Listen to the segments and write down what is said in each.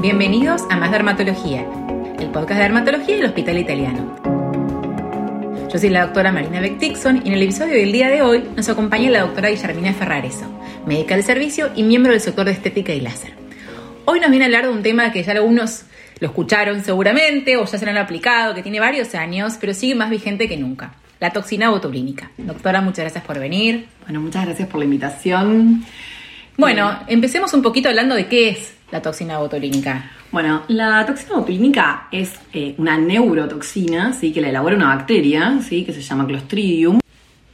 Bienvenidos a Más Dermatología, el podcast de dermatología del Hospital Italiano. Yo soy la doctora Marina Beck Dixon y en el episodio del día de hoy nos acompaña la doctora Guillermina Ferrareso, médica del servicio y miembro del sector de estética y láser. Hoy nos viene a hablar de un tema que ya algunos lo escucharon seguramente o ya se lo han aplicado, que tiene varios años, pero sigue más vigente que nunca. La toxina botulínica. Doctora, muchas gracias por venir. Bueno, muchas gracias por la invitación. Bueno, empecemos un poquito hablando de qué es la toxina botulínica. Bueno, la toxina botulínica es eh, una neurotoxina, ¿sí? que la elabora una bacteria, ¿sí? que se llama Clostridium,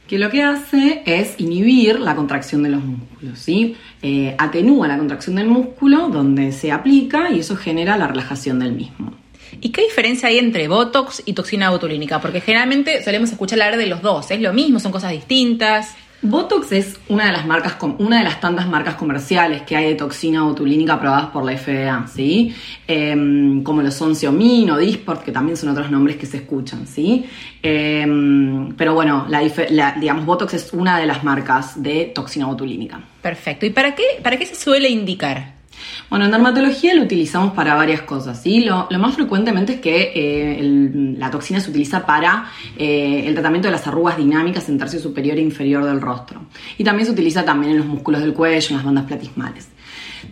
que lo que hace es inhibir la contracción de los músculos, ¿sí? Eh, atenúa la contracción del músculo donde se aplica y eso genera la relajación del mismo. ¿Y qué diferencia hay entre Botox y toxina botulínica? Porque generalmente solemos escuchar hablar de los dos, ¿es lo mismo? ¿Son cosas distintas? Botox es una de las marcas, una de las tantas marcas comerciales que hay de toxina botulínica aprobadas por la FDA, ¿sí? Em, como lo son Xiaomin o Disport, que también son otros nombres que se escuchan, ¿sí? Em, pero bueno, la, digamos, Botox es una de las marcas de toxina botulínica. Perfecto. ¿Y para qué, para qué se suele indicar? Bueno, en dermatología lo utilizamos para varias cosas, ¿sí? Lo, más frecuentemente es que eh, la toxina se utiliza para eh, el tratamiento de las arrugas dinámicas en tercio superior e inferior del rostro. Y también se utiliza también en los músculos del cuello, en las bandas platismales.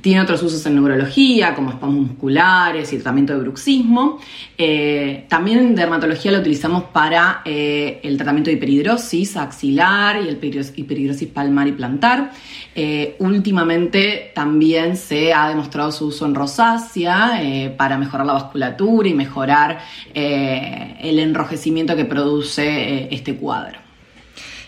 Tiene otros usos en neurología, como espasmos musculares y tratamiento de bruxismo. Eh, también en dermatología lo utilizamos para eh, el tratamiento de hiperhidrosis axilar y el hiperhidrosis palmar y plantar. Eh, últimamente también se ha demostrado su uso en rosácea para mejorar la vasculatura y mejorar el enrojecimiento que produce este cuadro.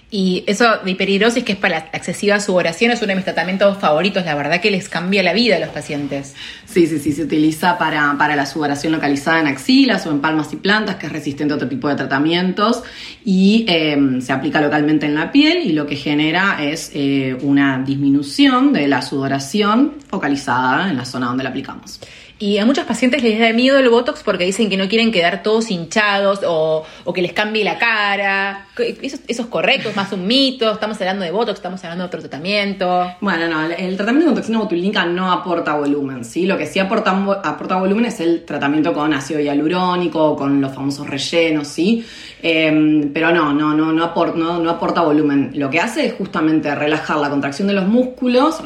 Y eso de hiperhidrosis, que es para la excesiva sudoración, es uno de mis tratamientos favoritos. La verdad que les cambia la vida a los pacientes. Sí, sí, sí. Se utiliza para, la sudoración localizada en axilas o en palmas y plantas, que es resistente a otro tipo de tratamientos. Y em, se aplica localmente en la piel y lo que genera es eh, una disminución de la sudoración focalizada en la zona donde la aplicamos. Y a muchos pacientes les da miedo el Botox porque dicen que no quieren quedar todos hinchados o, que les cambie la cara. ¿Eso, es correcto? ¿Es más un mito? ¿Estamos hablando de Botox? ¿Estamos hablando de otro tratamiento? Bueno, no, el tratamiento con toxina botulínica no aporta volumen, ¿sí? Lo que sí aporta, aporta volumen es el tratamiento con ácido hialurónico, con los famosos rellenos, ¿sí? Em, pero no, no, no, no, aporta, no, no aporta volumen. Lo que hace es justamente relajar la contracción de los músculos,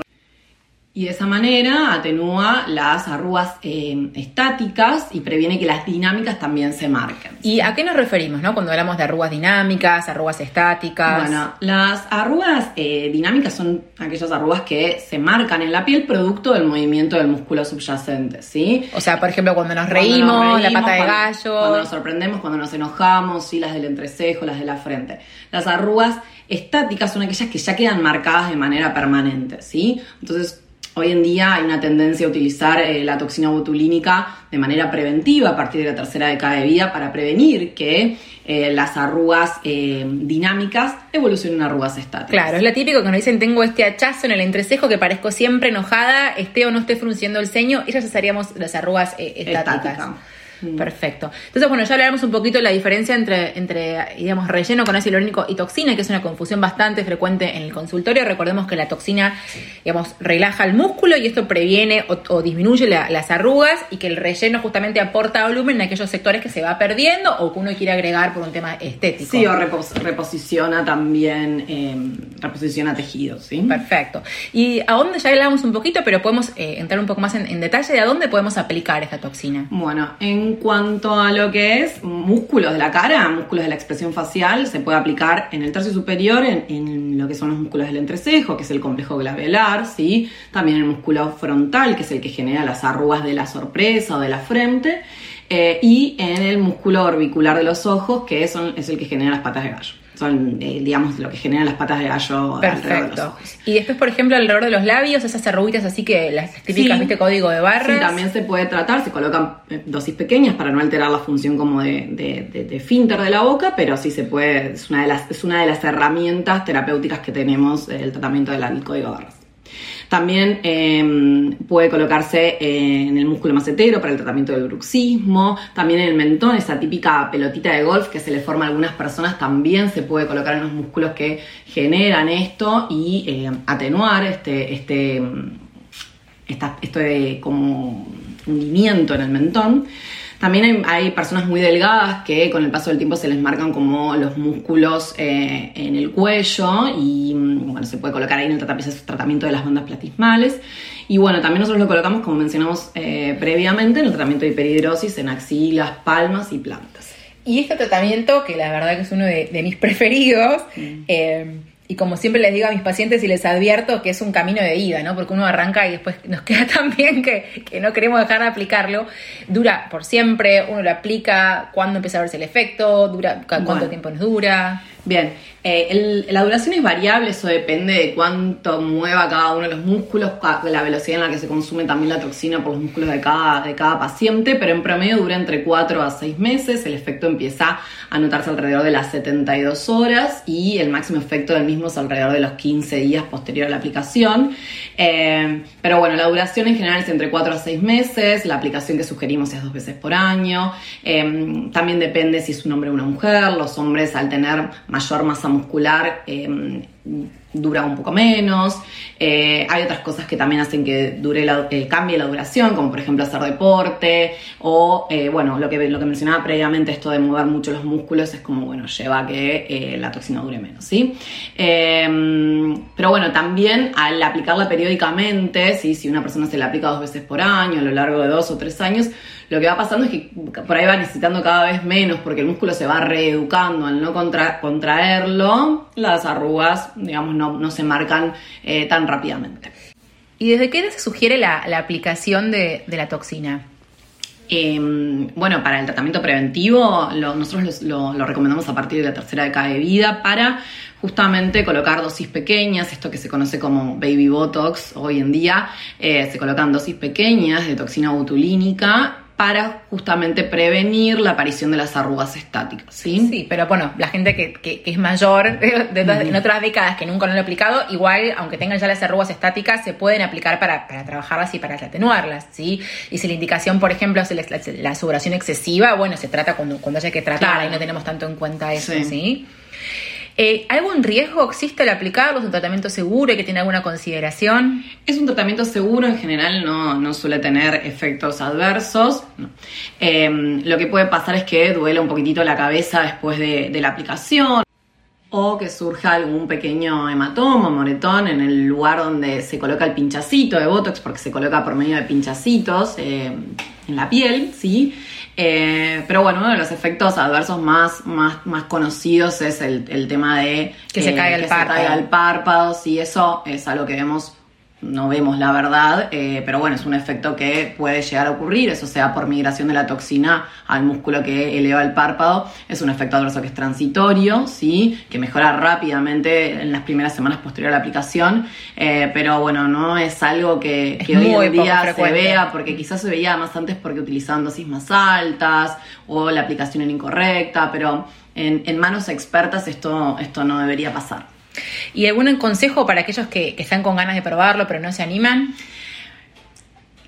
y de esa manera atenúa las arrugas eh, estáticas y previene que las dinámicas también se marquen. ¿Y a qué nos referimos no? cuando hablamos de arrugas dinámicas, arrugas estáticas? Bueno, las arrugas eh, dinámicas son aquellas arrugas que se marcan en la piel producto del movimiento del músculo subyacente, ¿sí? O sea, por ejemplo, cuando nos reímos, la pata de gallo. Cuando nos sorprendemos, cuando nos enojamos, ¿sí? las del entrecejo, las de la frente. Las arrugas estáticas son aquellas que ya quedan marcadas de manera permanente, ¿sí? Entonces, Hoy en día hay una tendencia a utilizar eh, la toxina botulínica de manera preventiva a partir de la tercera década de vida para prevenir que eh, las arrugas eh, dinámicas evolucionen a arrugas estáticas. Claro, es lo típico que nos dicen tengo este hachazo en el entrecejo que parezco siempre enojada, esté o no esté frunciendo el ceño, y ya cesaríamos las arrugas estáticas. Mm. Perfecto. Entonces, bueno, ya hablaremos un poquito de la diferencia entre, entre digamos, relleno con ácido hialurónico y toxina, que es una confusión bastante frecuente en el consultorio. Recordemos que la toxina, digamos, relaja el músculo y esto previene o, disminuye las arrugas y que el relleno justamente aporta volumen en aquellos sectores que se va perdiendo o que uno quiere agregar por un tema estético. Sí, o reposiciona también, em, reposiciona tejidos, ¿sí? Perfecto. Y a dónde ya hablamos un poquito, pero podemos eh, entrar un poco más en, en detalle de a dónde podemos aplicar esta toxina. Bueno, en en cuanto a lo que es músculos de la cara, músculos de la expresión facial, se puede aplicar en el tercio superior, en, lo que son los músculos del entrecejo, que es el complejo glabelar, ¿sí? también el músculo frontal, que es el que genera las arrugas de la sorpresa o de la frente, eh, y en el músculo orbicular de los ojos, que es el que genera las patas de gallo son, eh, digamos, lo que generan las patas de gallo alrededor de. Y después, por ejemplo, alrededor de los labios, esas arruguitas así que las típicas, ¿viste? Código de barras. Sí, también se puede tratar, se colocan eh, dosis pequeñas para no alterar la función como de, de, de, finter de la boca, pero sí se puede, es una de las, es una de las herramientas terapéuticas que tenemos el tratamiento del código de barras. También em, puede colocarse en el músculo macetero para el tratamiento del bruxismo. También en el mentón, esa típica pelotita de golf que se le forma a algunas personas, también se puede colocar en los músculos que generan esto y em, atenuar este, este, esta, esto de como hundimiento en el mentón. También hay, personas muy delgadas que con el paso del tiempo se les marcan como los músculos eh, en el cuello y mm, bueno, se puede colocar ahí en el tratamiento de las bandas platismales. Y bueno, también nosotros lo colocamos, como mencionamos eh, previamente, en el tratamiento de hiperhidrosis en axilas, palmas y plantas. Y este tratamiento, que la verdad que es uno de, mis preferidos, mm. eh, y como siempre les digo a mis pacientes y les advierto que es un camino de ida, ¿no? Porque uno arranca y después nos queda tan bien que, no queremos dejar de aplicarlo. Dura por siempre, uno lo aplica, cuándo empieza a verse el efecto, dura, cuánto tiempo nos dura. Bien, eh, la duración es variable, eso depende de cuánto mueva cada uno de los músculos, la velocidad en la que se consume también la toxina por los músculos de cada, de cada paciente, pero en promedio dura entre 4 a 6 meses, el efecto empieza a notarse alrededor de las 72 horas y el máximo efecto del mismo es alrededor de los 15 días posterior a la aplicación. Eh, pero bueno, la duración en general es entre 4 a 6 meses, la aplicación que sugerimos es dos veces por año, eh, también depende si es un hombre o una mujer, los hombres al tener mayor masa muscular em, dura un poco menos. Eh, hay otras cosas que también hacen que dure la, eh, cambie la duración, como por ejemplo hacer deporte o, eh, bueno, lo que, lo que mencionaba previamente, esto de mover mucho los músculos es como, bueno, lleva a que la toxina dure menos, ¿sí? Em, pero bueno, también al aplicarla periódicamente, ¿sí? si una persona se la aplica dos veces por año, a lo largo de dos o tres años, lo que va pasando es que por ahí va necesitando cada vez menos porque el músculo se va reeducando al no contraerlo, las arrugas, digamos, no, se marcan eh, tan rápidamente. ¿Y desde qué edad se sugiere la, aplicación de, la toxina? Em, bueno, para el tratamiento preventivo, nosotros lo, recomendamos a partir de la tercera década de vida para justamente colocar dosis pequeñas, esto que se conoce como baby botox hoy en día, eh, se colocan dosis pequeñas de toxina botulínica para justamente prevenir la aparición de las arrugas estáticas, ¿sí? Sí, pero bueno, la gente que, es mayor, en otras décadas que nunca lo han aplicado, igual, aunque tengan ya las arrugas estáticas, se pueden aplicar para, trabajarlas y para atenuarlas, ¿sí? Y si la indicación, por ejemplo, es la, la, excesiva, bueno, se trata cuando, cuando haya que tratar y no tenemos tanto en cuenta eso, ¿sí? ¿sí? Eh, ¿Algún riesgo existe al aplicarlo? ¿Es un tratamiento seguro y que tiene alguna consideración? Es un tratamiento seguro, en general no, suele tener efectos adversos. Em, lo que puede pasar es que duele un poquitito la cabeza después de, la aplicación o que surja algún pequeño hematoma, moretón en el lugar donde se coloca el pinchacito de Botox, porque se coloca por medio de pinchacitos em, en la piel, ¿sí? Eh, pero bueno, uno de los efectos adversos más, más, más conocidos es el, tema de que, se, caiga el se caiga el párpado. Sí, eso es algo que vemos no vemos la verdad, eh, pero bueno, es un efecto que puede llegar a ocurrir, eso sea por migración de la toxina al músculo que eleva el párpado, es un efecto adverso que es transitorio, ¿sí? que mejora rápidamente en las primeras semanas posterior a la aplicación, eh, pero bueno, no es algo que, hoy en día se vea, porque quizás se veía más antes porque utilizaban dosis más altas o la aplicación era incorrecta, pero en, en manos expertas esto, esto no debería pasar. ¿Y algún consejo para aquellos que, están con ganas de probarlo pero no se animan?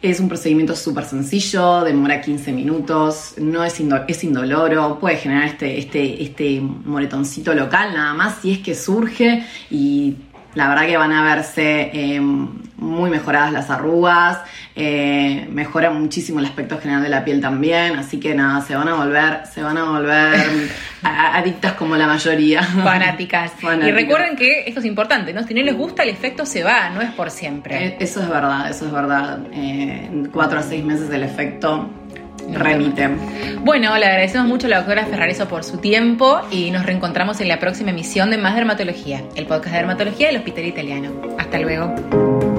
Es un procedimiento súper sencillo, demora 15 minutos, no es, es indoloro, puede generar este, este, este moretoncito local nada más si es que surge y la verdad que van a verse eh, muy mejoradas las arrugas, eh, mejora muchísimo el aspecto general de la piel también, así que nada, se van a volver, se van a volver adictas como la mayoría. Fanáticas. Y recuerden que esto es importante, ¿no? Si no les gusta el efecto se va, no es por siempre. Eh, eso es verdad, eso es verdad. en cuatro a seis meses el efecto remite. Bueno, le agradecemos mucho a la doctora Ferrareso por su tiempo y nos reencontramos en la próxima emisión de Más Dermatología, el podcast de dermatología del Hospital Italiano. Hasta luego.